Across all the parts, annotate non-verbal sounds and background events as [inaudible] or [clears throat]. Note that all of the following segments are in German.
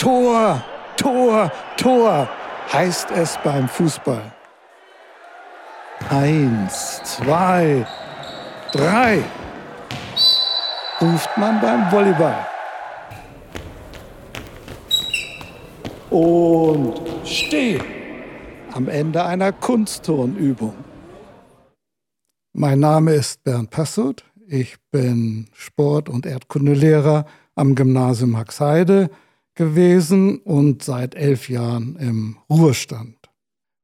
Tor, Tor, Tor heißt es beim Fußball. Eins, zwei, drei ruft man beim Volleyball. Und stehen am Ende einer Kunstturnübung. Mein Name ist Bernd Passut. Ich bin Sport- und Erdkundelehrer am Gymnasium Haxheide gewesen und seit elf Jahren im Ruhestand.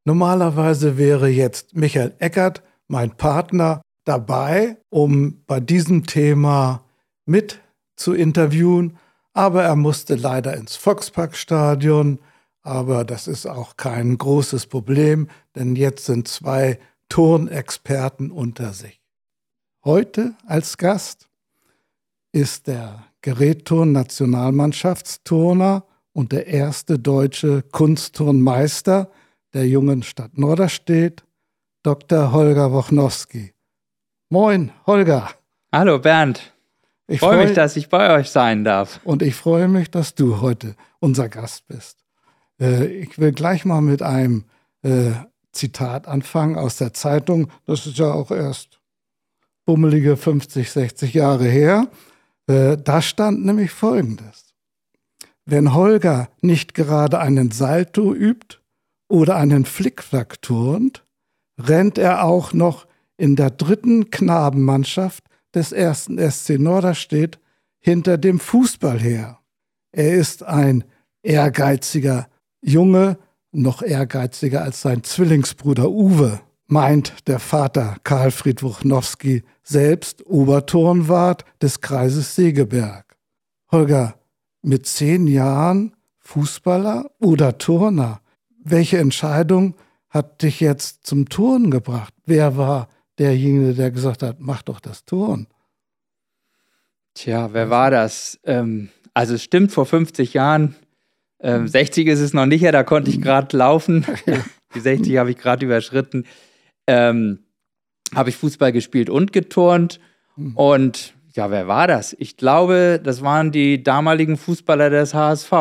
Normalerweise wäre jetzt Michael Eckert, mein Partner, dabei, um bei diesem Thema mit zu interviewen, aber er musste leider ins Volksparkstadion. Aber das ist auch kein großes Problem, denn jetzt sind zwei Turnexperten unter sich. Heute als Gast ist der Gerätturn-Nationalmannschaftsturner und der erste deutsche Kunstturnmeister der jungen Stadt Norderstedt, Dr. Holger Wochnowski. Moin, Holger. Hallo, Bernd. Ich freue freu mich, dass ich bei euch sein darf. Und ich freue mich, dass du heute unser Gast bist. Äh, ich will gleich mal mit einem äh, Zitat anfangen aus der Zeitung. Das ist ja auch erst bummelige 50, 60 Jahre her. Äh, da stand nämlich Folgendes. Wenn Holger nicht gerade einen Salto übt oder einen Flickflack turnt, rennt er auch noch in der dritten Knabenmannschaft des ersten SC Norderstedt hinter dem Fußball her. Er ist ein ehrgeiziger Junge, noch ehrgeiziger als sein Zwillingsbruder Uwe, meint der Vater Karl Friedrich Nowski, selbst Oberturnwart des Kreises Segeberg. Holger, mit zehn Jahren Fußballer oder Turner? Welche Entscheidung hat dich jetzt zum Turnen gebracht? Wer war derjenige, der gesagt hat, mach doch das Turnen? Tja, wer war das? Ähm, also es stimmt, vor 50 Jahren, ähm, 60 ist es noch nicht, da konnte ich [laughs] gerade laufen. [laughs] Die 60 habe ich gerade überschritten ähm, habe ich Fußball gespielt und geturnt. Mhm. Und ja, wer war das? Ich glaube, das waren die damaligen Fußballer des HSV.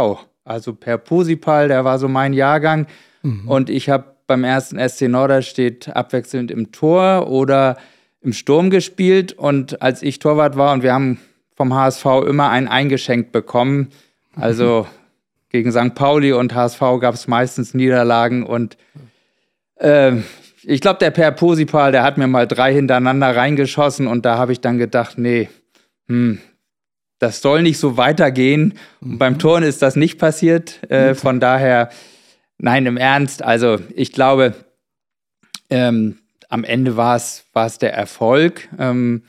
Also Per Posipal, der war so mein Jahrgang. Mhm. Und ich habe beim ersten SC Norderstedt abwechselnd im Tor oder im Sturm gespielt. Und als ich Torwart war und wir haben vom HSV immer einen eingeschenkt bekommen. Also mhm. gegen St. Pauli und HSV gab es meistens Niederlagen und äh, ich glaube, der Per Posipal, der hat mir mal drei hintereinander reingeschossen und da habe ich dann gedacht, nee, hm, das soll nicht so weitergehen. Und mhm. beim Turn ist das nicht passiert. Äh, mhm. Von daher, nein, im Ernst, also ich glaube, ähm, am Ende war es der Erfolg, ähm,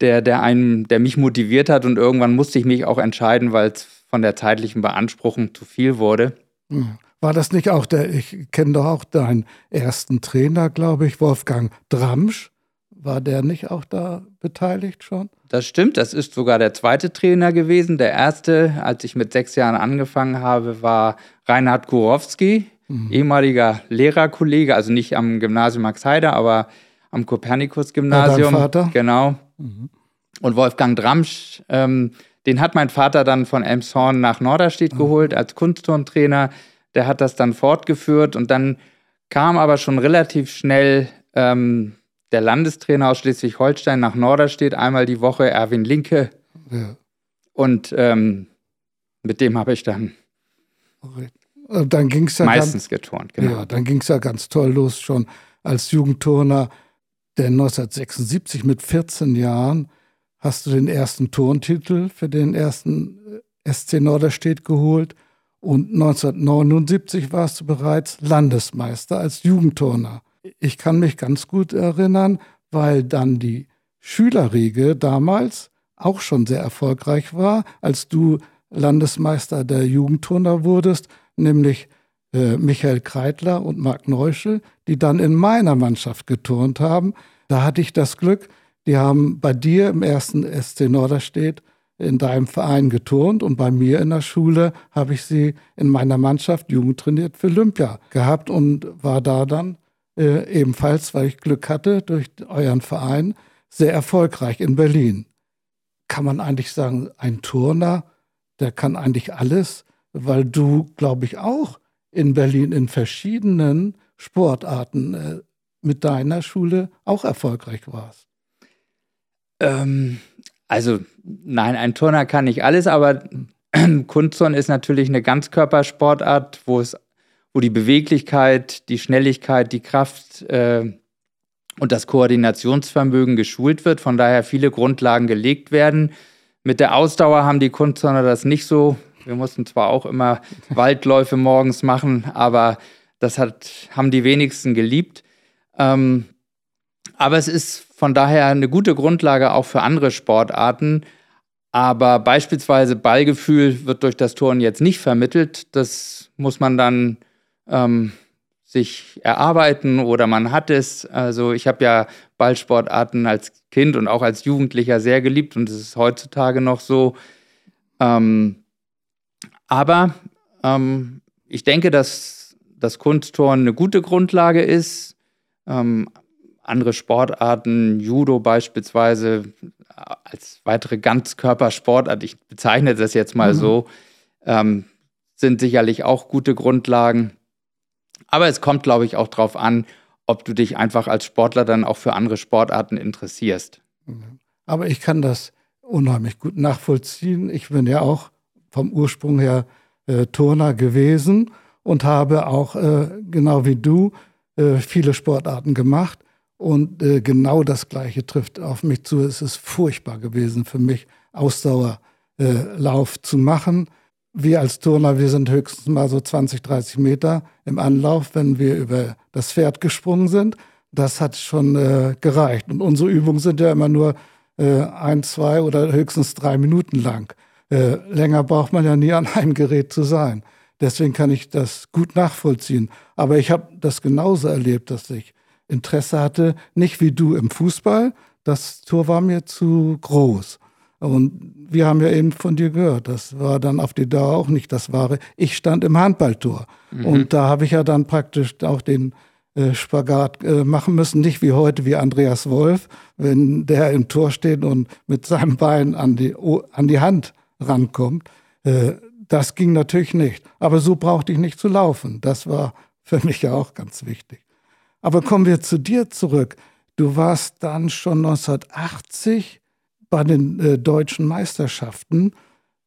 der, der, einen, der mich motiviert hat und irgendwann musste ich mich auch entscheiden, weil es von der zeitlichen Beanspruchung zu viel wurde. Mhm. War das nicht auch der, ich kenne doch auch deinen ersten Trainer, glaube ich, Wolfgang Dramsch. War der nicht auch da beteiligt schon? Das stimmt, das ist sogar der zweite Trainer gewesen. Der erste, als ich mit sechs Jahren angefangen habe, war Reinhard Kurowski, mhm. ehemaliger Lehrerkollege, also nicht am Gymnasium Max Heider, aber am Kopernikus-Gymnasium. Vater? Genau. Mhm. Und Wolfgang Dramsch, ähm, den hat mein Vater dann von Elmshorn nach Norderstedt mhm. geholt als Kunstturntrainer. Der hat das dann fortgeführt und dann kam aber schon relativ schnell ähm, der Landestrainer aus Schleswig-Holstein nach Norderstedt einmal die Woche, Erwin Linke. Ja. Und ähm, mit dem habe ich dann, äh, dann ging's ja meistens ganz, geturnt. Genau. Ja, dann ging es ja ganz toll los schon als Jugendturner. Denn 1976 mit 14 Jahren hast du den ersten Turntitel für den ersten äh, SC Norderstedt geholt und 1979 warst du bereits Landesmeister als Jugendturner. Ich kann mich ganz gut erinnern, weil dann die Schülerriege damals auch schon sehr erfolgreich war, als du Landesmeister der Jugendturner wurdest, nämlich äh, Michael Kreitler und Marc Neuschel, die dann in meiner Mannschaft geturnt haben. Da hatte ich das Glück, die haben bei dir im ersten SC Norderstedt in deinem Verein geturnt und bei mir in der Schule habe ich sie in meiner Mannschaft Jugend trainiert für Olympia gehabt und war da dann äh, ebenfalls, weil ich Glück hatte durch euren Verein, sehr erfolgreich in Berlin. Kann man eigentlich sagen, ein Turner, der kann eigentlich alles. weil du, glaube ich, auch in Berlin in verschiedenen Sportarten äh, mit deiner Schule auch erfolgreich warst. Ähm, also nein, ein Turner kann nicht alles, aber [clears throat] Kunstturnen ist natürlich eine Ganzkörpersportart, wo es, wo die Beweglichkeit, die Schnelligkeit, die Kraft äh, und das Koordinationsvermögen geschult wird. Von daher viele Grundlagen gelegt werden. Mit der Ausdauer haben die Kunstturner das nicht so. Wir mussten zwar auch immer [laughs] Waldläufe morgens machen, aber das hat, haben die wenigsten geliebt. Ähm, aber es ist von daher eine gute Grundlage auch für andere Sportarten. Aber beispielsweise Ballgefühl wird durch das Turnen jetzt nicht vermittelt. Das muss man dann ähm, sich erarbeiten oder man hat es. Also ich habe ja Ballsportarten als Kind und auch als Jugendlicher sehr geliebt und es ist heutzutage noch so. Ähm, aber ähm, ich denke, dass das Kunstturnen eine gute Grundlage ist. Ähm, andere Sportarten, Judo beispielsweise, als weitere Ganzkörpersportart, ich bezeichne das jetzt mal mhm. so, ähm, sind sicherlich auch gute Grundlagen. Aber es kommt, glaube ich, auch darauf an, ob du dich einfach als Sportler dann auch für andere Sportarten interessierst. Mhm. Aber ich kann das unheimlich gut nachvollziehen. Ich bin ja auch vom Ursprung her äh, Turner gewesen und habe auch, äh, genau wie du, äh, viele Sportarten gemacht. Und äh, genau das Gleiche trifft auf mich zu. Es ist furchtbar gewesen für mich, Ausdauerlauf äh, zu machen. Wir als Turner, wir sind höchstens mal so 20, 30 Meter im Anlauf, wenn wir über das Pferd gesprungen sind. Das hat schon äh, gereicht. Und unsere Übungen sind ja immer nur äh, ein, zwei oder höchstens drei Minuten lang. Äh, länger braucht man ja nie an einem Gerät zu sein. Deswegen kann ich das gut nachvollziehen. Aber ich habe das genauso erlebt, dass ich Interesse hatte, nicht wie du im Fußball. Das Tor war mir zu groß. Und wir haben ja eben von dir gehört, das war dann auf die Dauer auch nicht das Wahre. Ich stand im Handballtor. Mhm. Und da habe ich ja dann praktisch auch den äh, Spagat äh, machen müssen, nicht wie heute wie Andreas Wolf, wenn der im Tor steht und mit seinem Bein an die, an die Hand rankommt. Äh, das ging natürlich nicht. Aber so brauchte ich nicht zu laufen. Das war für mich ja auch ganz wichtig. Aber kommen wir zu dir zurück. Du warst dann schon 1980 bei den äh, deutschen Meisterschaften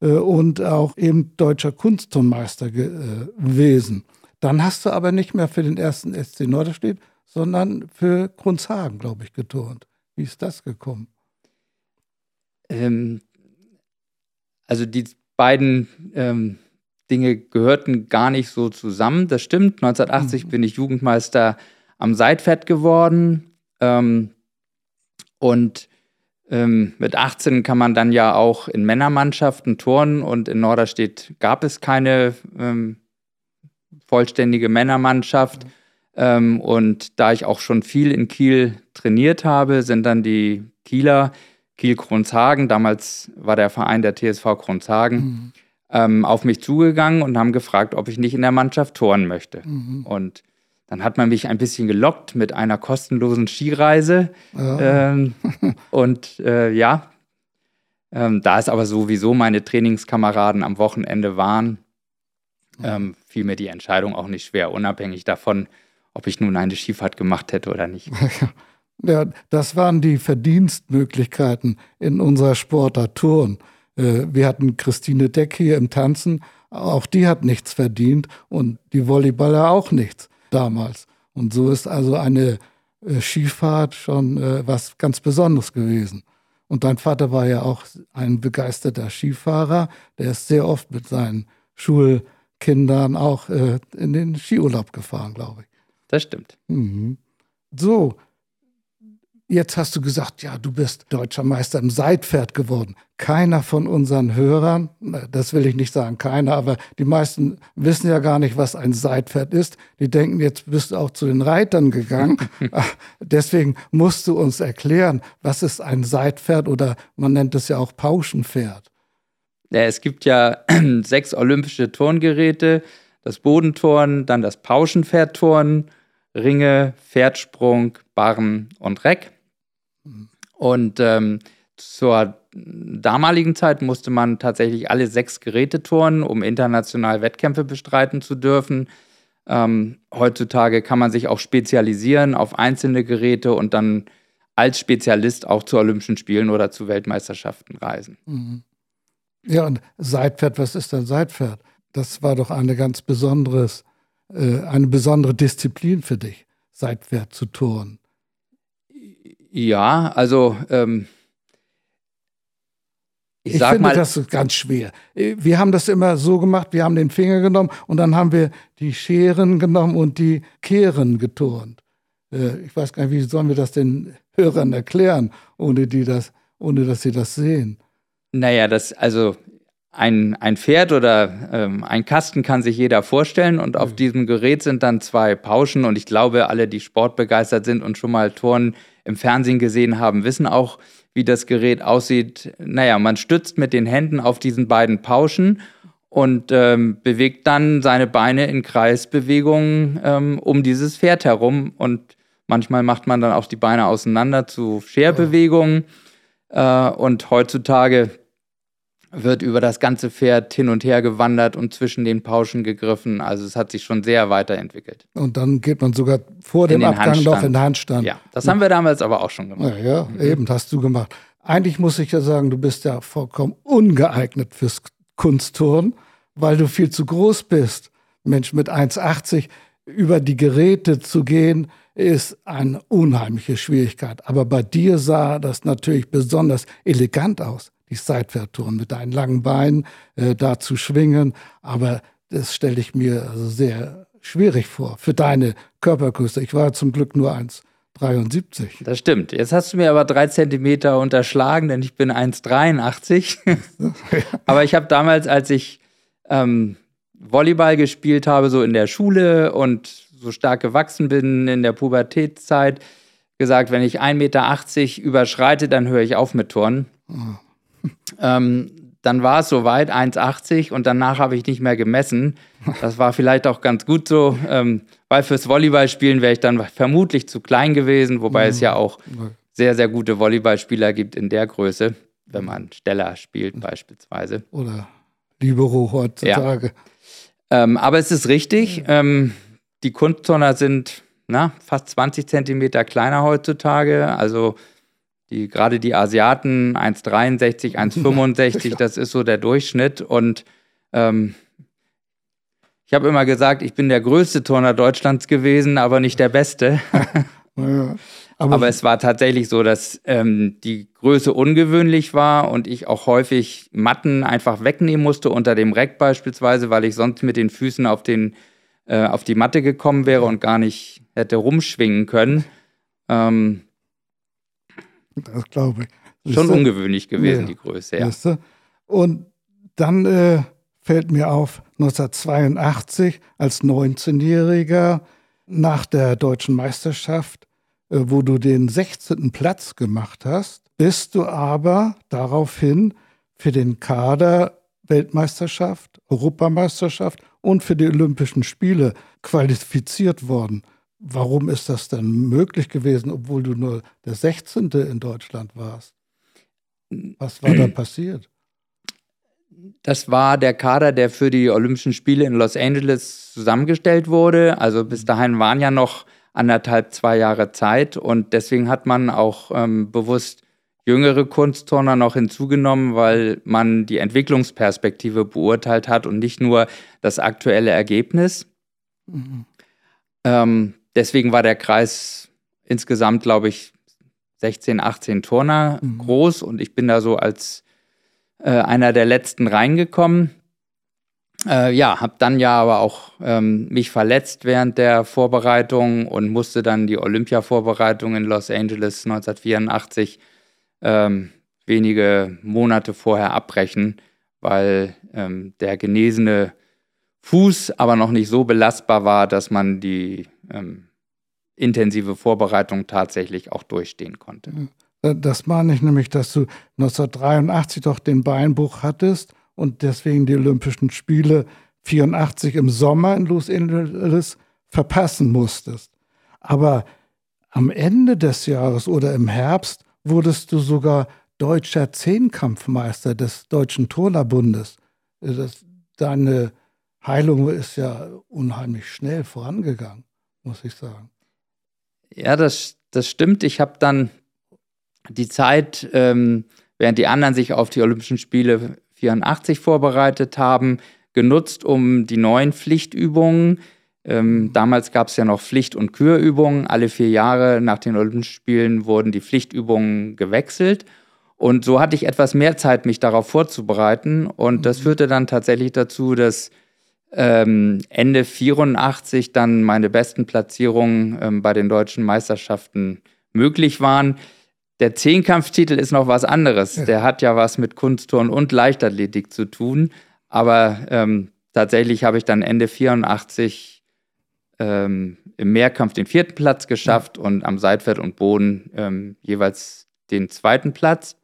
äh, und auch eben deutscher Kunstturnmeister äh, gewesen. Dann hast du aber nicht mehr für den ersten SC Norderstedt, sondern für Grunzhagen, glaube ich, geturnt. Wie ist das gekommen? Ähm, also die beiden ähm, Dinge gehörten gar nicht so zusammen. Das stimmt. 1980 mhm. bin ich Jugendmeister am Seitpferd geworden. Ähm, und ähm, mit 18 kann man dann ja auch in Männermannschaften turnen und in Norderstedt gab es keine ähm, vollständige Männermannschaft. Mhm. Ähm, und da ich auch schon viel in Kiel trainiert habe, sind dann die Kieler, Kiel-Kronshagen, damals war der Verein der TSV Kronshagen, mhm. Ähm, auf mich zugegangen und haben gefragt, ob ich nicht in der Mannschaft turnen möchte. Mhm. Und dann hat man mich ein bisschen gelockt mit einer kostenlosen Skireise. Ja. Ähm, [laughs] und äh, ja, ähm, da es aber sowieso meine Trainingskameraden am Wochenende waren, ähm, fiel mir die Entscheidung auch nicht schwer, unabhängig davon, ob ich nun eine Skifahrt gemacht hätte oder nicht. [laughs] Ja, das waren die Verdienstmöglichkeiten in unserer Sportart Turn. Äh, wir hatten Christine Deck hier im Tanzen, auch die hat nichts verdient und die Volleyballer auch nichts damals. Und so ist also eine äh, Skifahrt schon äh, was ganz Besonderes gewesen. Und dein Vater war ja auch ein begeisterter Skifahrer. Der ist sehr oft mit seinen Schulkindern auch äh, in den Skiurlaub gefahren, glaube ich. Das stimmt. Mhm. So, Jetzt hast du gesagt, ja, du bist deutscher Meister im Seitpferd geworden. Keiner von unseren Hörern, das will ich nicht sagen, keiner, aber die meisten wissen ja gar nicht, was ein Seitpferd ist. Die denken, jetzt bist du auch zu den Reitern gegangen. [laughs] Deswegen musst du uns erklären, was ist ein Seitpferd oder man nennt es ja auch Pauschenpferd. Ja, es gibt ja [clears throat] sechs olympische Turngeräte, das Bodenturnen, dann das Pauschenpferdturnen, Ringe, Pferdsprung, Barren und Reck. Und ähm, zur damaligen Zeit musste man tatsächlich alle sechs Geräte turnen, um international Wettkämpfe bestreiten zu dürfen. Ähm, heutzutage kann man sich auch spezialisieren auf einzelne Geräte und dann als Spezialist auch zu Olympischen Spielen oder zu Weltmeisterschaften reisen. Mhm. Ja, und Seitpferd, was ist denn Seitpferd? Das war doch eine ganz besonderes, äh, eine besondere Disziplin für dich, Seitpferd zu turnen. Ja, also ähm, ich, ich finde mal, das ganz schwer. Wir haben das immer so gemacht, wir haben den Finger genommen und dann haben wir die Scheren genommen und die Kehren geturnt. Äh, ich weiß gar nicht, wie sollen wir das den Hörern erklären, ohne, die das, ohne dass sie das sehen. Naja, das, also ein, ein Pferd oder ähm, ein Kasten kann sich jeder vorstellen und auf diesem Gerät sind dann zwei Pauschen und ich glaube, alle, die sportbegeistert sind und schon mal Touren im Fernsehen gesehen haben, wissen auch, wie das Gerät aussieht. Naja, man stützt mit den Händen auf diesen beiden Pauschen und ähm, bewegt dann seine Beine in Kreisbewegungen ähm, um dieses Pferd herum und manchmal macht man dann auch die Beine auseinander zu Scherbewegungen äh, und heutzutage wird über das ganze Pferd hin und her gewandert und zwischen den Pauschen gegriffen. Also es hat sich schon sehr weiterentwickelt. Und dann geht man sogar vor dem Abgang Handstand. noch in den Handstand. Ja, das haben wir damals aber auch schon gemacht. Ja, ja mhm. eben, das hast du gemacht. Eigentlich muss ich ja sagen, du bist ja vollkommen ungeeignet fürs Kunstturnen, weil du viel zu groß bist. Mensch, mit 1,80 über die Geräte zu gehen, ist eine unheimliche Schwierigkeit. Aber bei dir sah das natürlich besonders elegant aus die Seitwärtstouren mit deinen langen Beinen äh, da zu schwingen. Aber das stelle ich mir also sehr schwierig vor für deine Körpergröße. Ich war zum Glück nur 1,73. Das stimmt. Jetzt hast du mir aber drei Zentimeter unterschlagen, denn ich bin 1,83. [laughs] aber ich habe damals, als ich ähm, Volleyball gespielt habe, so in der Schule und so stark gewachsen bin in der Pubertätszeit, gesagt, wenn ich 1,80 Meter überschreite, dann höre ich auf mit Turnen. Oh. Ähm, dann war es soweit, 1,80 und danach habe ich nicht mehr gemessen. Das war vielleicht auch ganz gut so, ähm, weil fürs Volleyballspielen wäre ich dann vermutlich zu klein gewesen, wobei ja. es ja auch sehr, sehr gute Volleyballspieler gibt in der Größe, wenn man Steller spielt beispielsweise. Oder Libero heutzutage. Ja. Ähm, aber es ist richtig, ähm, die Kunstturner sind na, fast 20 Zentimeter kleiner heutzutage, also die, gerade die Asiaten 1,63, 1,65, [laughs] das ist so der Durchschnitt. Und ähm, ich habe immer gesagt, ich bin der größte Turner Deutschlands gewesen, aber nicht der beste. [laughs] ja, aber, aber, es war tatsächlich so, dass ähm, die Größe ungewöhnlich war und ich auch häufig Matten einfach wegnehmen musste unter dem Reck beispielsweise, weil ich sonst mit den Füßen auf, den, äh, auf die Matte gekommen wäre und gar nicht hätte rumschwingen können. Ähm, das glaube ich. Schon ungewöhnlich gewesen, ja. die Größe, ja. Und dann äh, fällt mir auf, 1982 als 19-Jähriger nach der deutschen Meisterschaft, äh, wo du den 16. Platz gemacht hast, bist du aber daraufhin für den Kader Weltmeisterschaft, Europameisterschaft und für die Olympischen Spiele qualifiziert worden. Warum ist das denn möglich gewesen, obwohl du nur der 16. in Deutschland warst? Was war da passiert? Das war der Kader, der für die Olympischen Spiele in Los Angeles zusammengestellt wurde. Also bis dahin waren ja noch anderthalb, zwei Jahre Zeit und deswegen hat man auch ähm, bewusst jüngere Kunstturner noch hinzugenommen, weil man die Entwicklungsperspektive beurteilt hat und nicht nur das aktuelle Ergebnis. Mhm. Ähm, Deswegen war der Kreis insgesamt, glaube ich, 16, 18 Turner mhm. groß und ich bin da so als äh, einer der letzten reingekommen. Äh, ja, habe dann ja aber auch ähm, mich verletzt während der Vorbereitung und musste dann die Olympia-Vorbereitung in Los Angeles 1984 ähm, wenige Monate vorher abbrechen, weil ähm, der genesene Fuß aber noch nicht so belastbar war, dass man die ähm, intensive Vorbereitung tatsächlich auch durchstehen konnte. Äh, das meine ich nämlich, dass du 1983 doch den Beinbruch hattest und deswegen die Olympischen Spiele 84 im Sommer in Los Angeles verpassen musstest. Aber am Ende des Jahres oder im Herbst wurdest du sogar deutscher Zehnkampfmeister des Deutschen Turnerbundes. Das, deine Heilung ist ja unheimlich schnell vorangegangen, muss ich sagen. Ja, das, das stimmt. Ich habe dann die Zeit, ähm, während die anderen sich auf die Olympischen Spiele 84 vorbereitet haben, genutzt, um die neuen Pflichtübungen, ähm, damals gab es ja noch Pflicht- und Kürübungen. Alle vier Jahre nach den Olympischen Spielen wurden die Pflichtübungen gewechselt. Und so hatte ich etwas mehr Zeit, mich darauf vorzubereiten. Und das mhm. führte dann tatsächlich dazu, dass ähm, Ende 84 dann meine besten Platzierungen ähm, bei den deutschen Meisterschaften möglich waren. Der Zehnkampftitel ist noch was anderes. Ja. Der hat ja was mit Kunstturnen und Leichtathletik zu tun. Aber ähm, tatsächlich habe ich dann Ende 84 ähm, im Mehrkampf den vierten Platz geschafft ja. und am Seitwärts und Boden ähm, jeweils den zweiten Platz.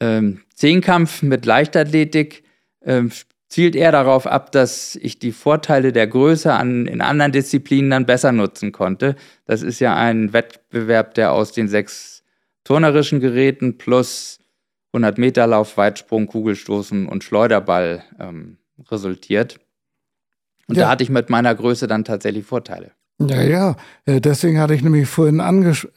Ähm, Zehnkampf mit Leichtathletik ähm, zielt eher darauf ab, dass ich die Vorteile der Größe an, in anderen Disziplinen dann besser nutzen konnte. Das ist ja ein Wettbewerb, der aus den sechs turnerischen Geräten plus 100 Meter Lauf, Weitsprung, Kugelstoßen und Schleuderball ähm, resultiert. Und ja. da hatte ich mit meiner Größe dann tatsächlich Vorteile. Ja, ja. Äh, deswegen hatte ich nämlich vorhin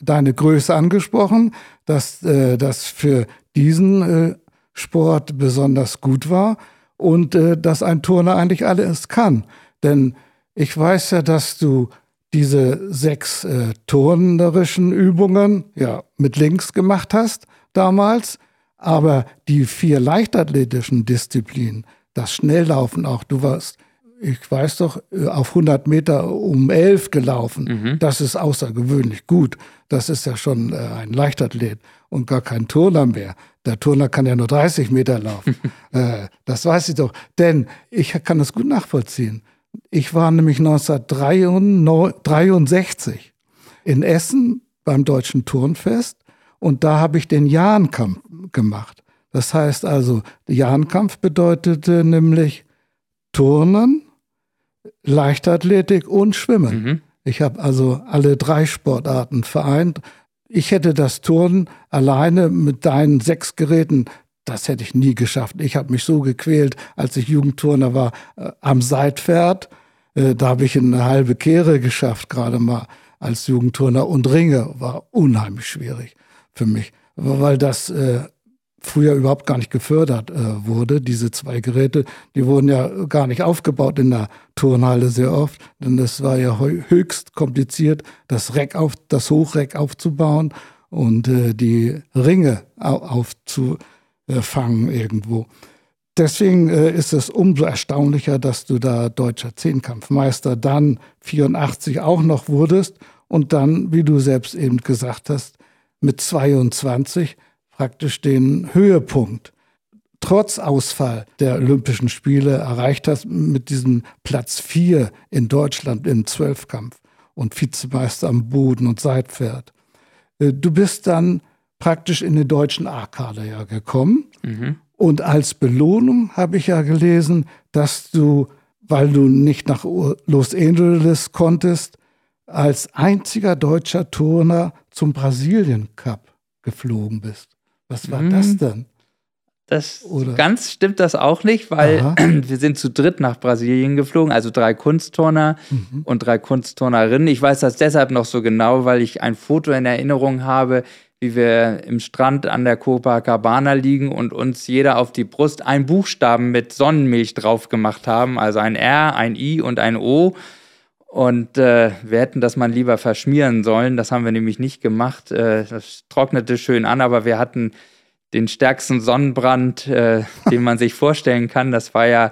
deine Größe angesprochen, dass äh, das für diesen äh, Sport besonders gut war und äh, dass ein Turner eigentlich alles kann. Denn ich weiß ja, dass du diese sechs äh, turnerischen Übungen ja mit links gemacht hast damals, aber die vier leichtathletischen Disziplinen, das Schnelllaufen auch, du warst ich weiß doch, äh, auf 100 Meter um 11 gelaufen. Mhm. Das ist außergewöhnlich gut. Das ist ja schon äh, ein Leichtathlet und gar kein Turner mehr. Der Turner kann ja nur 30 Meter laufen. [laughs] äh, das weiß ich doch. Denn ich kann das gut nachvollziehen. Ich war nämlich 1963 in Essen beim Deutschen Turnfest und da habe ich den Jahnkampf gemacht. Das heißt also, Jahnkampf bedeutete nämlich Turnen, Leichtathletik und Schwimmen. Mhm. Ich habe also alle drei Sportarten vereint. Ich hätte das Turnen alleine mit deinen sechs Geräten, das hätte ich nie geschafft. Ich habe mich so gequält, als ich Jugendturner war, äh, am Seitpferd. Äh, da habe ich eine halbe Kehre geschafft, gerade mal als Jugendturner. Und Ringe war unheimlich schwierig für mich, weil das äh, früher überhaupt gar nicht gefördert äh, wurde. Diese zwei Geräte, die wurden ja gar nicht aufgebaut in der Turnhalle sehr oft, denn es war ja höchst kompliziert, das Reck auf, das Hochreck aufzubauen und äh, die Ringe aufzufangen irgendwo. Deswegen äh, ist es umso erstaunlicher, dass du da deutscher Zehnkampfmeister dann 84 auch noch wurdest und dann, wie du selbst eben gesagt hast, mit 22 praktisch den Höhepunkt trotz Ausfall der Olympischen Spiele erreicht hast mit diesem Platz 4 in Deutschland im Zwölfkampf und Vizemeister am Boden und Seitpferd. Äh, du bist dann praktisch in den deutschen A-Kader ja gekommen. Mhm. Und als Belohnung habe ich ja gelesen, dass du, weil du nicht nach Los Angeles konntest, als einziger deutscher Turner zum Brasilien Cup geflogen bist. Was war hm. das denn? Das Oder? ganz stimmt das auch nicht, weil Aha. [clears throat] wir sind zu dritt nach Brasilien geflogen, also drei Kunstturner mhm. und drei Kunstturnerinnen. Ich weiß das deshalb noch so genau, weil ich ein Foto in Erinnerung habe, wie wir im Strand an der Copacabana liegen und uns jeder auf die Brust einen Buchstaben mit Sonnenmilch drauf gemacht haben, also ein R, ein I und ein O. Und äh, wir hätten das mal lieber verschmieren sollen. Das haben wir nämlich nicht gemacht. Äh, das trocknete schön an, aber wir hatten den stärksten Sonnenbrand, äh, [laughs] den man sich vorstellen kann. Das war ja,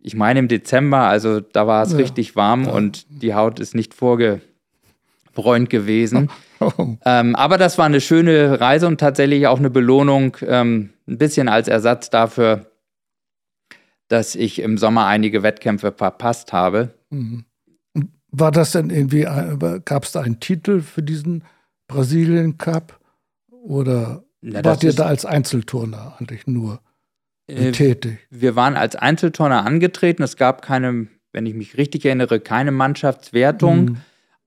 ich meine, im Dezember, also da war es ja. richtig warm ja. und die Haut ist nicht vorgebräunt gewesen. [laughs] ähm, aber das war eine schöne Reise und tatsächlich auch eine Belohnung, ähm, ein bisschen als Ersatz dafür, dass ich im Sommer einige Wettkämpfe verpasst habe. Mhm. War das denn irgendwie, gab es da einen Titel für diesen Brasilien Cup? Oder Na, wart ihr da als Einzelturner eigentlich nur äh, tätig? Wir waren als Einzelturner angetreten. Es gab keine, wenn ich mich richtig erinnere, keine Mannschaftswertung. Mhm.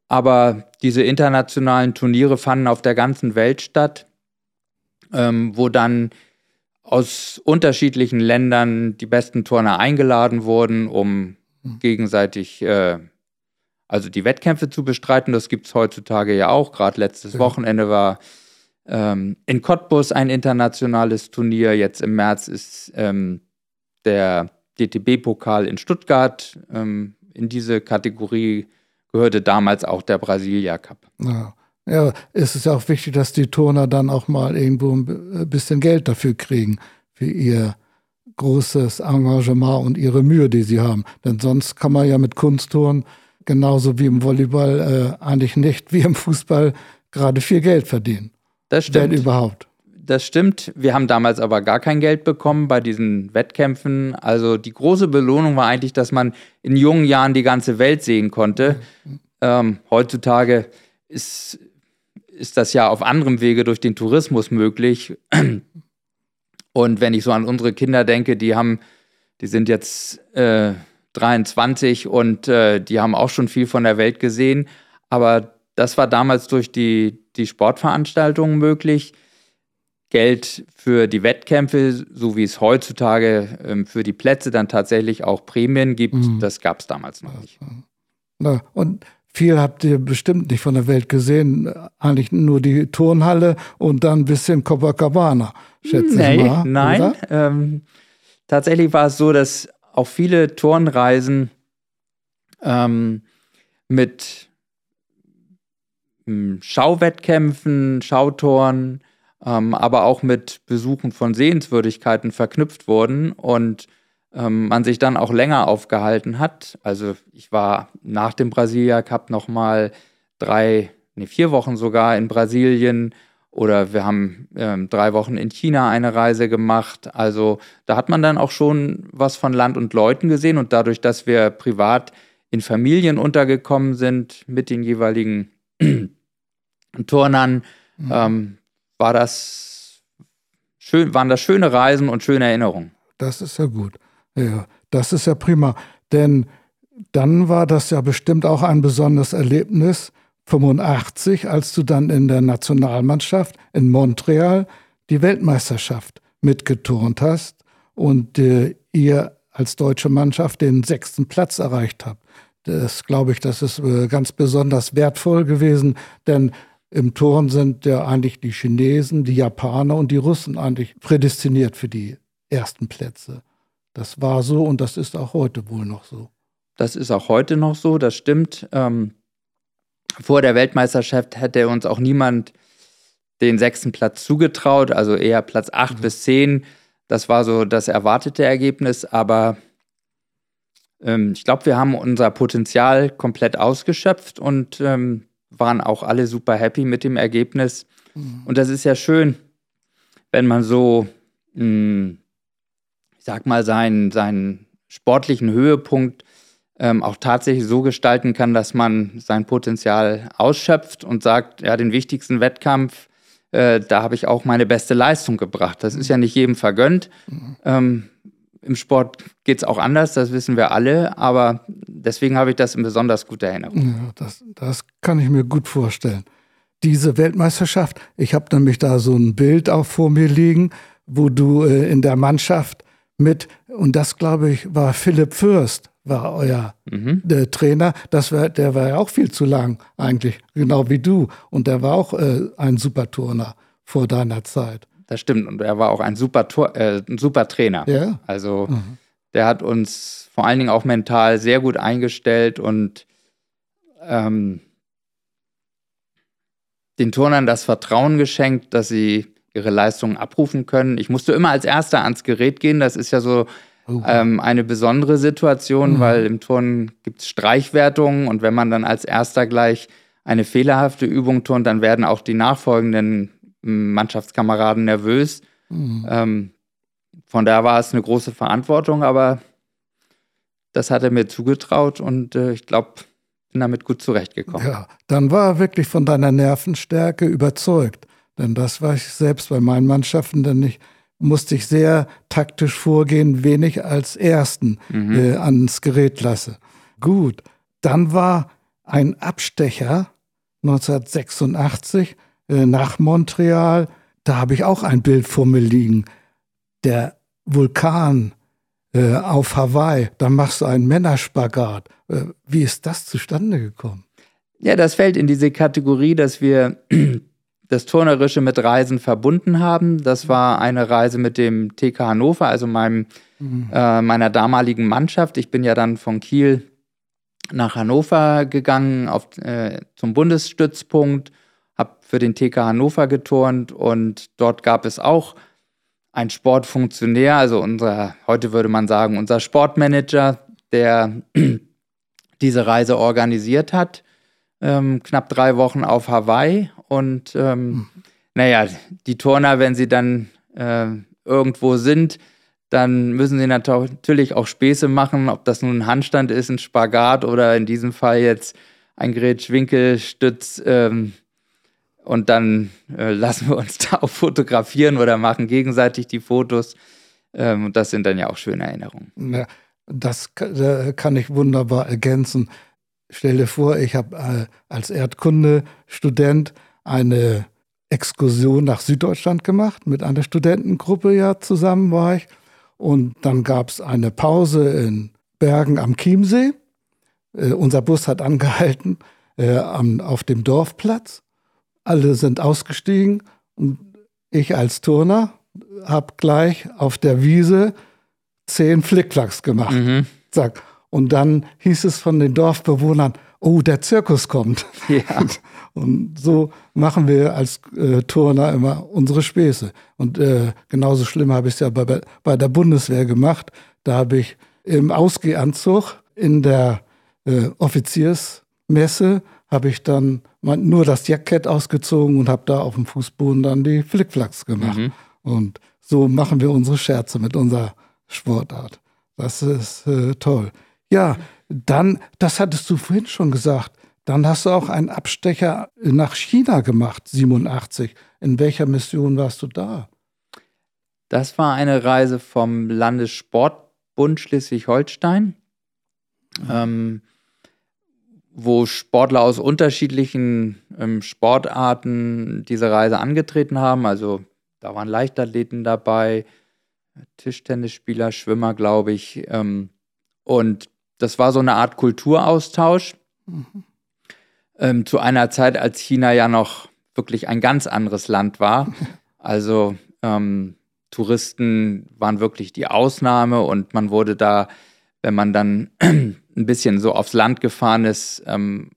Aber diese internationalen Turniere fanden auf der ganzen Welt statt. ähm, wo dann aus unterschiedlichen Ländern die besten Turner eingeladen wurden, um mhm. gegenseitig äh, also die Wettkämpfe zu bestreiten. Das gibt es heutzutage ja auch. Gerade letztes ja. Wochenende war ähm, in Cottbus ein internationales Turnier. Jetzt im März ist ähm, der DTB-Pokal in Stuttgart. Ähm, in diese Kategorie gehörte damals auch der Brasilia Cup. Ja. Ja, es ist ja auch wichtig, dass die Turner dann auch mal irgendwo ein bisschen Geld dafür kriegen, für ihr großes Engagement und ihre Mühe, die sie haben. Denn sonst kann man ja mit Kunstturnen genauso wie im Volleyball äh, eigentlich nicht wie im Fußball gerade viel Geld verdienen. Das stimmt. Wenn überhaupt. Das stimmt. Wir haben damals aber gar kein Geld bekommen bei diesen Wettkämpfen. Also die große Belohnung war eigentlich, dass man in jungen Jahren die ganze Welt sehen konnte. Mhm. Ähm, heutzutage ist ist das ja auf anderem Wege durch den Tourismus möglich. Und wenn ich so an unsere Kinder denke, die haben, die sind jetzt äh, 23 und äh, die haben auch schon viel von der Welt gesehen. Aber das war damals durch die, die Sportveranstaltungen möglich. Geld für die Wettkämpfe, so wie es heutzutage ähm, für die Plätze dann tatsächlich auch Prämien gibt, mhm. das gab es damals noch nicht. Na, und viel habt ihr bestimmt nicht von der Welt gesehen. Eigentlich nur die Turnhalle und dann ein bisschen Copacabana, schätze nee, ich mal. Nein, ähm, tatsächlich war es so, dass auch viele Turnreisen ähm, mit hm, Schauwettkämpfen, Schautoren, ähm, aber auch mit Besuchen von Sehenswürdigkeiten verknüpft wurden. Und ähm, man sich dann auch länger aufgehalten hat. Also ich war nach dem Brasilia Cup noch mal drei, nee, vier Wochen sogar in Brasilien oder wir haben ähm, drei Wochen in China eine Reise gemacht. Also da hat man dann auch schon was von Land und Leuten gesehen und dadurch, dass wir privat in Familien untergekommen sind mit den jeweiligen [clears throat] Turnern, mhm. ähm, war das schön, waren das schöne Reisen und schöne Erinnerungen. Das ist ja gut. Ja, das ist ja prima. Denn dann war das ja bestimmt auch ein besonderes Erlebnis, 85, als du dann in der Nationalmannschaft in Montreal die Weltmeisterschaft mitgeturnt hast und äh, ihr als deutsche Mannschaft den sechsten Platz erreicht habt. Das glaube ich, das ist äh, ganz besonders wertvoll gewesen, denn im Turn sind ja eigentlich die Chinesen, die Japaner und die Russen eigentlich prädestiniert für die ersten Plätze. Das war so und das ist auch heute wohl noch so. Das ist auch heute noch so, das stimmt. Ähm, vor der Weltmeisterschaft hätte uns auch niemand den sechsten Platz zugetraut, also eher Platz acht mhm. bis zehn. Das war so das erwartete Ergebnis, aber ähm, ich glaube, wir haben unser Potenzial komplett ausgeschöpft und ähm, waren auch alle super happy mit dem Ergebnis. Mhm. Und das ist ja schön, wenn man so mh, hm, ich sag mal, seinen, seinen sportlichen Höhepunkt ähm, auch tatsächlich so gestalten kann, dass man sein Potenzial ausschöpft und sagt, ja, den wichtigsten Wettkampf, äh, da habe ich auch meine beste Leistung gebracht. Das ist ja nicht jedem vergönnt. Ähm, Im Sport geht es auch anders, das wissen wir alle, aber deswegen habe ich das in besonders guter Erinnerung. Ja, das, das kann ich mir gut vorstellen. Diese Weltmeisterschaft, ich habe nämlich da so ein Bild auch vor mir liegen, wo du äh, in der Mannschaft mit, und das glaube ich war Philipp Fürst, war euer mhm. äh, Trainer. Das war, der war ja auch viel zu lang eigentlich, genau wie du. Und der war auch äh, ein super Turner vor deiner Zeit. Das stimmt. Und er war auch ein super, Tor, äh, ein super Trainer. Ja. Also mhm. der hat uns vor allen Dingen auch mental sehr gut eingestellt und ähm, den Turnern das Vertrauen geschenkt, dass sie ihre Leistungen abrufen können. Ich musste immer als Erster ans Gerät gehen. Das ist ja so oh. ähm, eine besondere Situation, mhm. weil im Turnen gibt es Streichwertungen und wenn man dann als Erster gleich eine fehlerhafte Übung turnt, dann werden auch die nachfolgenden hm, Mannschaftskameraden nervös. Mhm. Ähm, von daher war es eine große Verantwortung, aber das hat er mir zugetraut und äh, ich glaube, bin damit gut zurechtgekommen. Ja, dann war er wirklich von deiner Nervenstärke überzeugt. Denn das war ich selbst bei meinen Mannschaften dann nicht, musste ich sehr taktisch vorgehen, wenig als Ersten mhm. äh, ans Gerät lasse. Gut, dann war ein Abstecher 1986 äh, nach Montreal da habe ich auch ein Bild vor mir liegen. Der Vulkan äh, auf Hawaii, da machst du einen Männerspagat. Äh, wie ist das zustande gekommen? Ja, das fällt in diese Kategorie, dass wir das Turnerische mit Reisen verbunden haben. Das war eine Reise mit dem TK Hannover, also meinem, mhm. äh, meiner damaligen Mannschaft. Ich bin ja dann von Kiel nach Hannover gegangen auf, äh, zum Bundesstützpunkt, habe für den TK Hannover geturnt und dort gab es auch ein Sportfunktionär, also unser, heute würde man sagen, unser Sportmanager, der [clears throat] diese Reise organisiert hat. Ähm, knapp drei Wochen auf Hawaii. Und ähm, mhm. naja, die Turner, wenn sie dann äh, irgendwo sind, dann müssen sie natürlich auch Späße machen, ob das nun ein Handstand ist, ein Spagat oder in diesem Fall jetzt ein Gerät-Schwinkelstütz. Ähm, und dann äh, lassen wir uns [laughs] da auch fotografieren oder machen gegenseitig die Fotos. Ähm, und das sind dann ja auch schöne Erinnerungen. Ja, das kann ich wunderbar ergänzen. Stell dir vor, ich habe äh, als Erdkunde-Student eine Exkursion nach Süddeutschland gemacht. Mit einer Studentengruppe ja zusammen war ich. Und dann gab es eine Pause in Bergen am Chiemsee. Äh, unser Bus hat angehalten äh, am, auf dem Dorfplatz. Alle sind ausgestiegen und ich als Turner habe gleich auf der Wiese zehn Flickflacks gemacht. Mhm. Und dann hieß es von den Dorfbewohnern, oh, der Zirkus kommt. Ja. [laughs] Und so machen wir als äh, Turner immer unsere Späße. Und äh, genauso schlimm habe ich es ja bei, bei der Bundeswehr gemacht. Da habe ich im Ausgehanzug in der äh, Offiziersmesse habe ich dann nur das Jackett ausgezogen und habe da auf dem Fußboden dann die Flickflacks gemacht. Mhm. Und so machen wir unsere Scherze mit unserer Sportart. Das ist äh, toll. Ja, dann, das hattest du vorhin schon gesagt, dann hast du auch einen Abstecher nach China gemacht, 87. In welcher Mission warst du da? Das war eine Reise vom Landessportbund Schleswig-Holstein. Ähm, wo Sportler aus unterschiedlichen ähm, Sportarten diese Reise angetreten haben. Also da waren Leichtathleten dabei, Tischtennisspieler, Schwimmer, glaube ich. Ähm, und das war so eine Art Kulturaustausch. Mhm. Ähm, zu einer Zeit, als China ja noch wirklich ein ganz anderes Land war. [laughs] Also ähm, Touristen waren wirklich die Ausnahme und man wurde da, wenn man dann [clears throat] ein bisschen so aufs Land gefahren ist, ähm,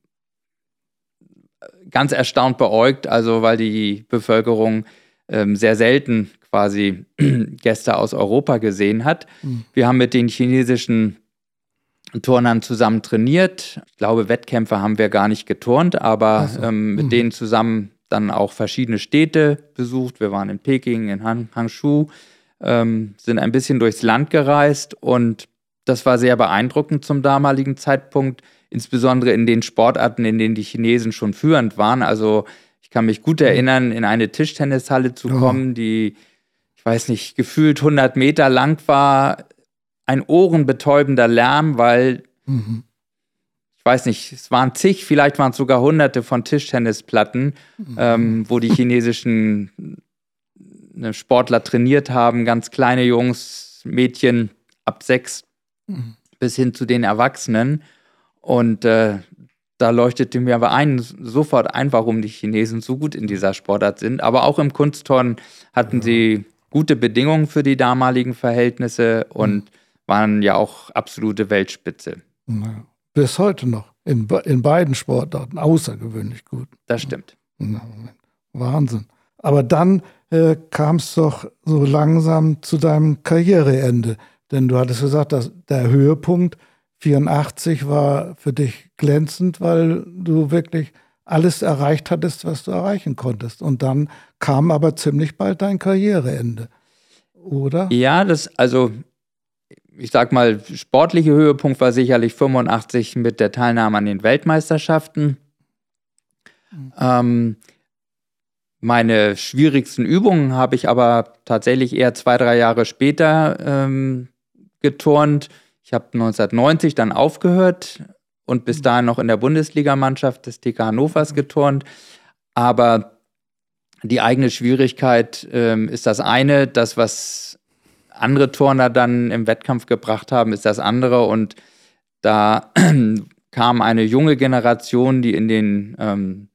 ganz erstaunt beäugt, also weil die Bevölkerung ähm, sehr selten quasi [clears throat] Gäste aus Europa gesehen hat. Mhm. Wir haben mit den chinesischen Turnern zusammen trainiert. Ich glaube, Wettkämpfe haben wir gar nicht geturnt, aber so. ähm, mit mhm. denen zusammen dann auch verschiedene Städte besucht. Wir waren in Peking, in Han Hangzhou, ähm, sind ein bisschen durchs Land gereist und das war sehr beeindruckend zum damaligen Zeitpunkt, insbesondere in den Sportarten, in denen die Chinesen schon führend waren. Also ich kann mich gut erinnern, in eine Tischtennishalle zu kommen, die, ich weiß nicht, gefühlt 100 Meter lang war. Ein ohrenbetäubender Lärm, weil mhm. ich weiß nicht, es waren zig, vielleicht waren es sogar hunderte von Tischtennisplatten, mhm. ähm, wo die chinesischen äh, Sportler trainiert haben, ganz kleine Jungs, Mädchen ab sechs mhm. bis hin zu den Erwachsenen. Und äh, da leuchtete mir aber ein, sofort ein, warum die Chinesen so gut in dieser Sportart sind. Aber auch im Kunstturnen hatten ja. sie gute Bedingungen für die damaligen Verhältnisse und mhm. Waren ja auch absolute Weltspitze. Ja. Bis heute noch. In, in beiden Sportarten außergewöhnlich gut. Das stimmt. Ja, Wahnsinn. Aber dann äh, kam es doch so langsam zu deinem Karriereende. Denn du hattest gesagt, dass der Höhepunkt 84 war für dich glänzend, weil du wirklich alles erreicht hattest, was du erreichen konntest. Und dann kam aber ziemlich bald dein Karriereende, oder? Ja, das, also ich sag mal, sportliche Höhepunkt war sicherlich 85 mit der Teilnahme an den Weltmeisterschaften. Mhm. Ähm, meine schwierigsten Übungen habe ich aber tatsächlich eher zwei, drei Jahre später ähm, geturnt. Ich habe 1990 dann aufgehört und bis mhm. dahin noch in der Bundesligamannschaft des TK Hannovers geturnt. Aber die eigene Schwierigkeit ähm, ist das eine, das, was andere Turner dann im Wettkampf gebracht haben, ist das andere. Und da [clears throat] kam eine junge Generation, die in den ähm,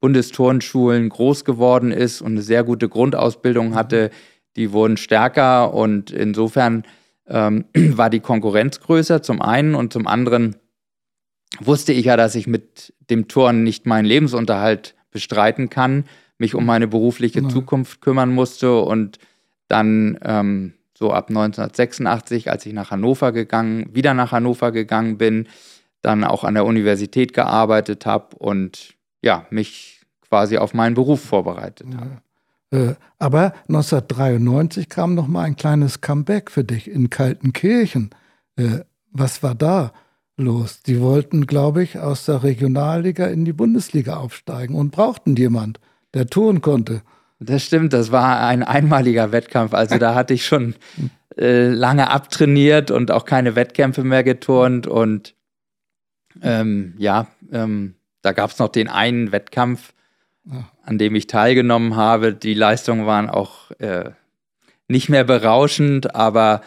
Bundesturnschulen groß geworden ist und eine sehr gute Grundausbildung hatte. Die wurden stärker und insofern ähm, [clears throat] war die Konkurrenz größer zum einen und zum anderen wusste ich ja, dass ich mit dem Turnen nicht meinen Lebensunterhalt bestreiten kann, mich um meine berufliche Nein. Zukunft kümmern musste und dann ähm, so ab 1986, als ich nach Hannover gegangen, wieder nach Hannover gegangen bin, dann auch an der Universität gearbeitet habe und ja, mich quasi auf meinen Beruf vorbereitet habe. Äh, aber 1993 kam noch mal ein kleines Comeback für dich in Kaltenkirchen. Äh, was war da los? Die wollten, glaube ich, aus der Regionalliga in die Bundesliga aufsteigen und brauchten jemand, der touren konnte. Das stimmt, das war ein einmaliger Wettkampf. Also da hatte ich schon äh, lange abtrainiert und auch keine Wettkämpfe mehr geturnt. Und ähm, ja, ähm, da gab es noch den einen Wettkampf, an dem ich teilgenommen habe. Die Leistungen waren auch äh, nicht mehr berauschend, aber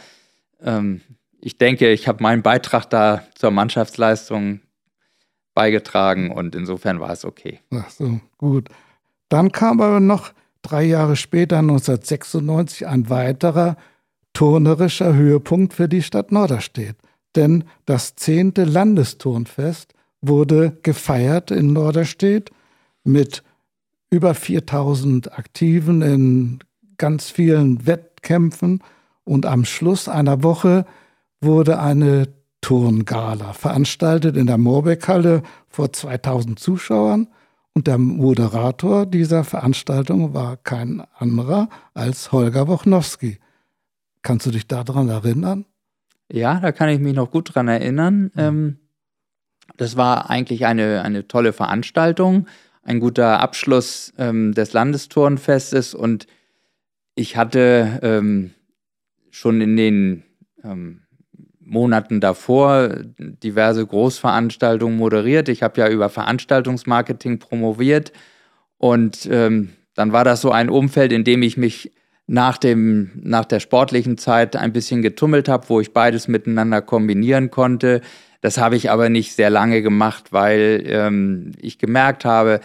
ähm, ich denke, ich habe meinen Beitrag da zur Mannschaftsleistung beigetragen und insofern war es okay. Ach so, gut. Dann kam aber noch drei Jahre später, 1996, ein weiterer turnerischer Höhepunkt für die Stadt Norderstedt. Denn das zehnte Landesturnfest wurde gefeiert in Norderstedt mit über 4000 Aktiven in ganz vielen Wettkämpfen und am Schluss einer Woche wurde eine Turngala veranstaltet in der Moorbeckhalle vor 2000 Zuschauern und der Moderator dieser Veranstaltung war kein anderer als Holger Wochnowski. Kannst du dich daran erinnern? Ja, da kann ich mich noch gut dran erinnern. Ähm, das war eigentlich eine, eine tolle Veranstaltung ein guter Abschluss ähm, des Landesturnfestes und ich hatte ähm, schon in den ähm, Monaten davor diverse Großveranstaltungen moderiert. Ich habe ja über Veranstaltungsmarketing promoviert und ähm, dann war das so ein Umfeld, in dem ich mich nach, dem, nach der sportlichen Zeit ein bisschen getummelt habe, wo ich beides miteinander kombinieren konnte. Das habe ich aber nicht sehr lange gemacht, weil ähm, ich gemerkt habe,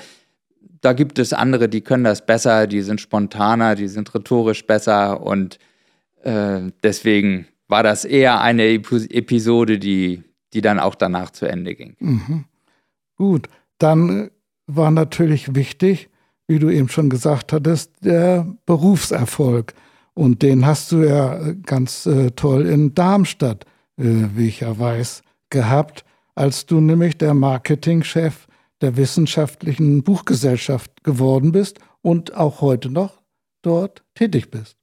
da gibt es andere, die können das besser, die sind spontaner, die sind rhetorisch besser und äh, deswegen war das eher eine Episode, die, die dann auch danach zu Ende ging. Mhm. Gut, dann war natürlich wichtig, wie du eben schon gesagt hattest, der Berufserfolg. Und den hast du ja ganz äh, toll in Darmstadt, äh, wie ich ja weiß, gehabt, als du nämlich der Marketingchef der Wissenschaftlichen Buchgesellschaft geworden bist und auch heute noch dort tätig bist.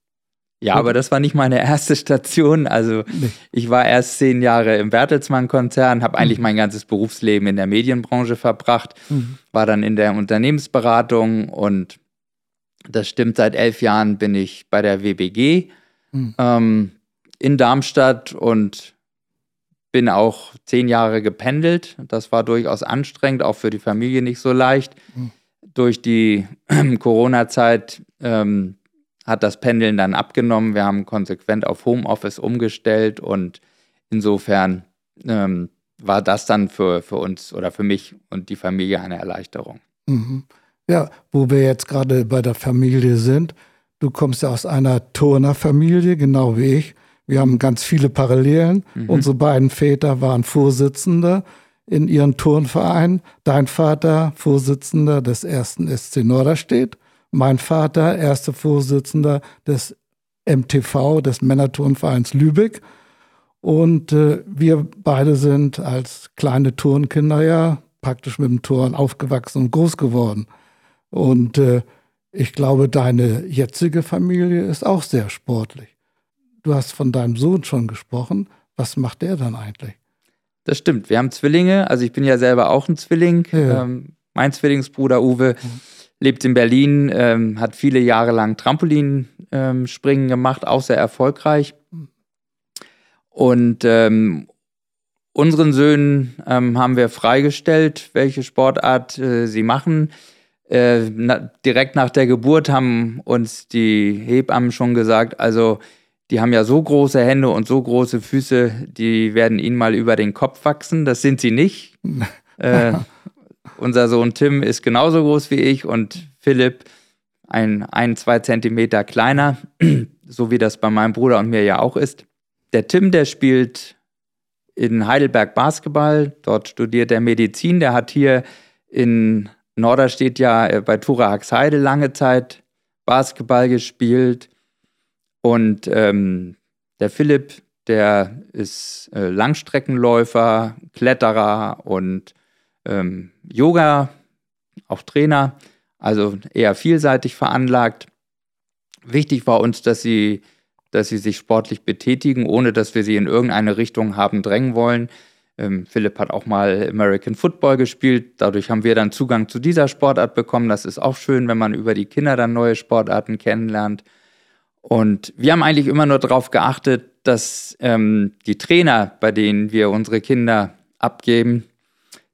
Ja, aber das war nicht meine erste Station. Also ich war erst zehn Jahre im Bertelsmann-Konzern, habe eigentlich mhm. mein ganzes Berufsleben in der Medienbranche verbracht, mhm. war dann in der Unternehmensberatung und das stimmt, seit elf Jahren bin ich bei der WBG mhm. ähm, in Darmstadt und bin auch zehn Jahre gependelt. Das war durchaus anstrengend, auch für die Familie nicht so leicht. Durch die [clears throat] Corona-Zeit ähm, hat das Pendeln dann abgenommen. Wir haben konsequent auf Homeoffice umgestellt und insofern ähm, war das dann für, für uns oder für mich und die Familie eine Erleichterung. Mhm. Ja, wo wir jetzt gerade bei der Familie sind. Du kommst ja aus einer Turnerfamilie, genau wie ich. Wir haben ganz viele Parallelen. Mhm. Unsere beiden Väter waren Vorsitzende in ihren Turnvereinen. Dein Vater Vorsitzender des ersten SC Norderstedt. Mein Vater erster Vorsitzender des MTV, des Männerturnvereins Lübeck. Und äh, wir beide sind als kleine Turnkinder ja praktisch mit dem Turn aufgewachsen und groß geworden. Und äh, ich glaube, deine jetzige Familie ist auch sehr sportlich. Du hast von deinem Sohn schon gesprochen. Was macht der dann eigentlich? Das stimmt. Wir haben Zwillinge. Also ich bin ja selber auch ein Zwilling. Ja. Ähm, mein Zwillingsbruder Uwe mhm. Lebt in Berlin, ähm, hat viele Jahre lang Trampolinspringen ähm, gemacht, auch sehr erfolgreich. Und ähm, unseren Söhnen ähm, haben wir freigestellt, welche Sportart äh, sie machen. Äh, na, direkt nach der Geburt haben uns die Hebammen schon gesagt, also die haben ja so große Hände und so große Füße, die werden ihnen mal über den Kopf wachsen. Das sind sie nicht. [laughs] äh, unser Sohn Tim ist genauso groß wie ich und Philipp ein, ein, zwei Zentimeter kleiner, [clears throat] so wie das bei meinem Bruder und mir ja auch ist. Der Tim, der spielt in Heidelberg Basketball, dort studiert er Medizin, der hat hier in Norderstedt ja äh, bei Tura Haxheide lange Zeit Basketball gespielt. Und ähm, der Philipp, der ist äh, Langstreckenläufer, Kletterer und ähm, Yoga, auch Trainer, also eher vielseitig veranlagt. Wichtig war uns, dass sie, dass sie sich sportlich betätigen, ohne dass wir sie in irgendeine Richtung haben drängen wollen. Ähm, Philipp hat auch mal American Football gespielt. Dadurch haben wir dann Zugang zu dieser Sportart bekommen. Das ist auch schön, wenn man über die Kinder dann neue Sportarten kennenlernt. Und wir haben eigentlich immer nur darauf geachtet, dass ähm, die Trainer, bei denen wir unsere Kinder abgeben,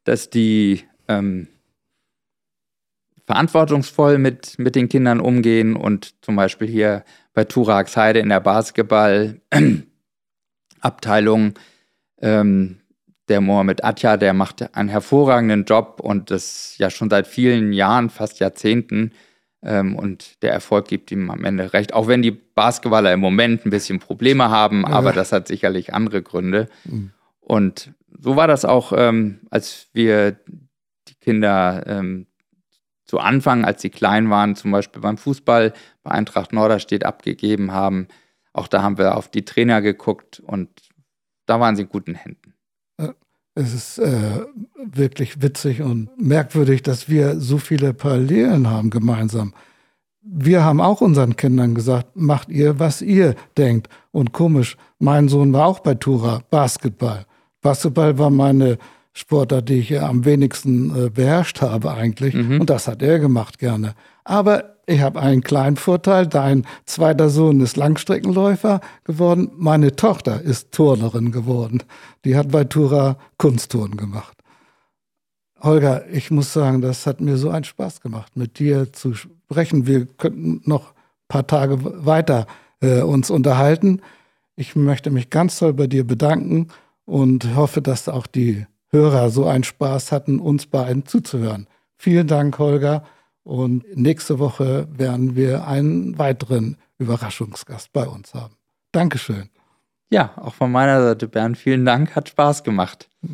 dass die ähm, verantwortungsvoll mit, mit den Kindern umgehen und zum Beispiel hier bei Turax Heide in der Basketballabteilung ähm, der Mohamed Atja, der macht einen hervorragenden Job und das ja schon seit vielen Jahren, fast Jahrzehnten. Ähm, und der Erfolg gibt ihm am Ende recht, auch wenn die Basketballer im Moment ein bisschen Probleme haben, aber das hat sicherlich andere Gründe. Mhm. Und so war das auch, ähm, als wir die Kinder ähm, zu Anfang, als sie klein waren, zum Beispiel beim Fußball bei Eintracht Norderstedt abgegeben haben. Auch da haben wir auf die Trainer geguckt und da waren sie in guten Händen. Es ist äh, wirklich witzig und merkwürdig, dass wir so viele Parallelen haben gemeinsam. Wir haben auch unseren Kindern gesagt, macht ihr, was ihr denkt. Und komisch, mein Sohn war auch bei Tura, Basketball. Basketball war meine Sportart, die ich am wenigsten äh, beherrscht habe eigentlich. Mhm. Und das hat er gemacht gerne. Aber ich habe einen kleinen Vorteil. Dein zweiter Sohn ist Langstreckenläufer geworden. Meine Tochter ist Turnerin geworden. Die hat bei Tura Kunstturnen gemacht. Holger, ich muss sagen, das hat mir so einen Spaß gemacht, mit dir zu sprechen. Wir könnten noch ein paar Tage weiter äh, uns unterhalten. Ich möchte mich ganz toll bei dir bedanken und hoffe, dass auch die Hörer so einen Spaß hatten, uns beiden zuzuhören. Vielen Dank, Holger. Und nächste Woche werden wir einen weiteren Überraschungsgast bei uns haben. Dankeschön. Ja, auch von meiner Seite, Bernd, vielen Dank. Hat Spaß gemacht. Ja.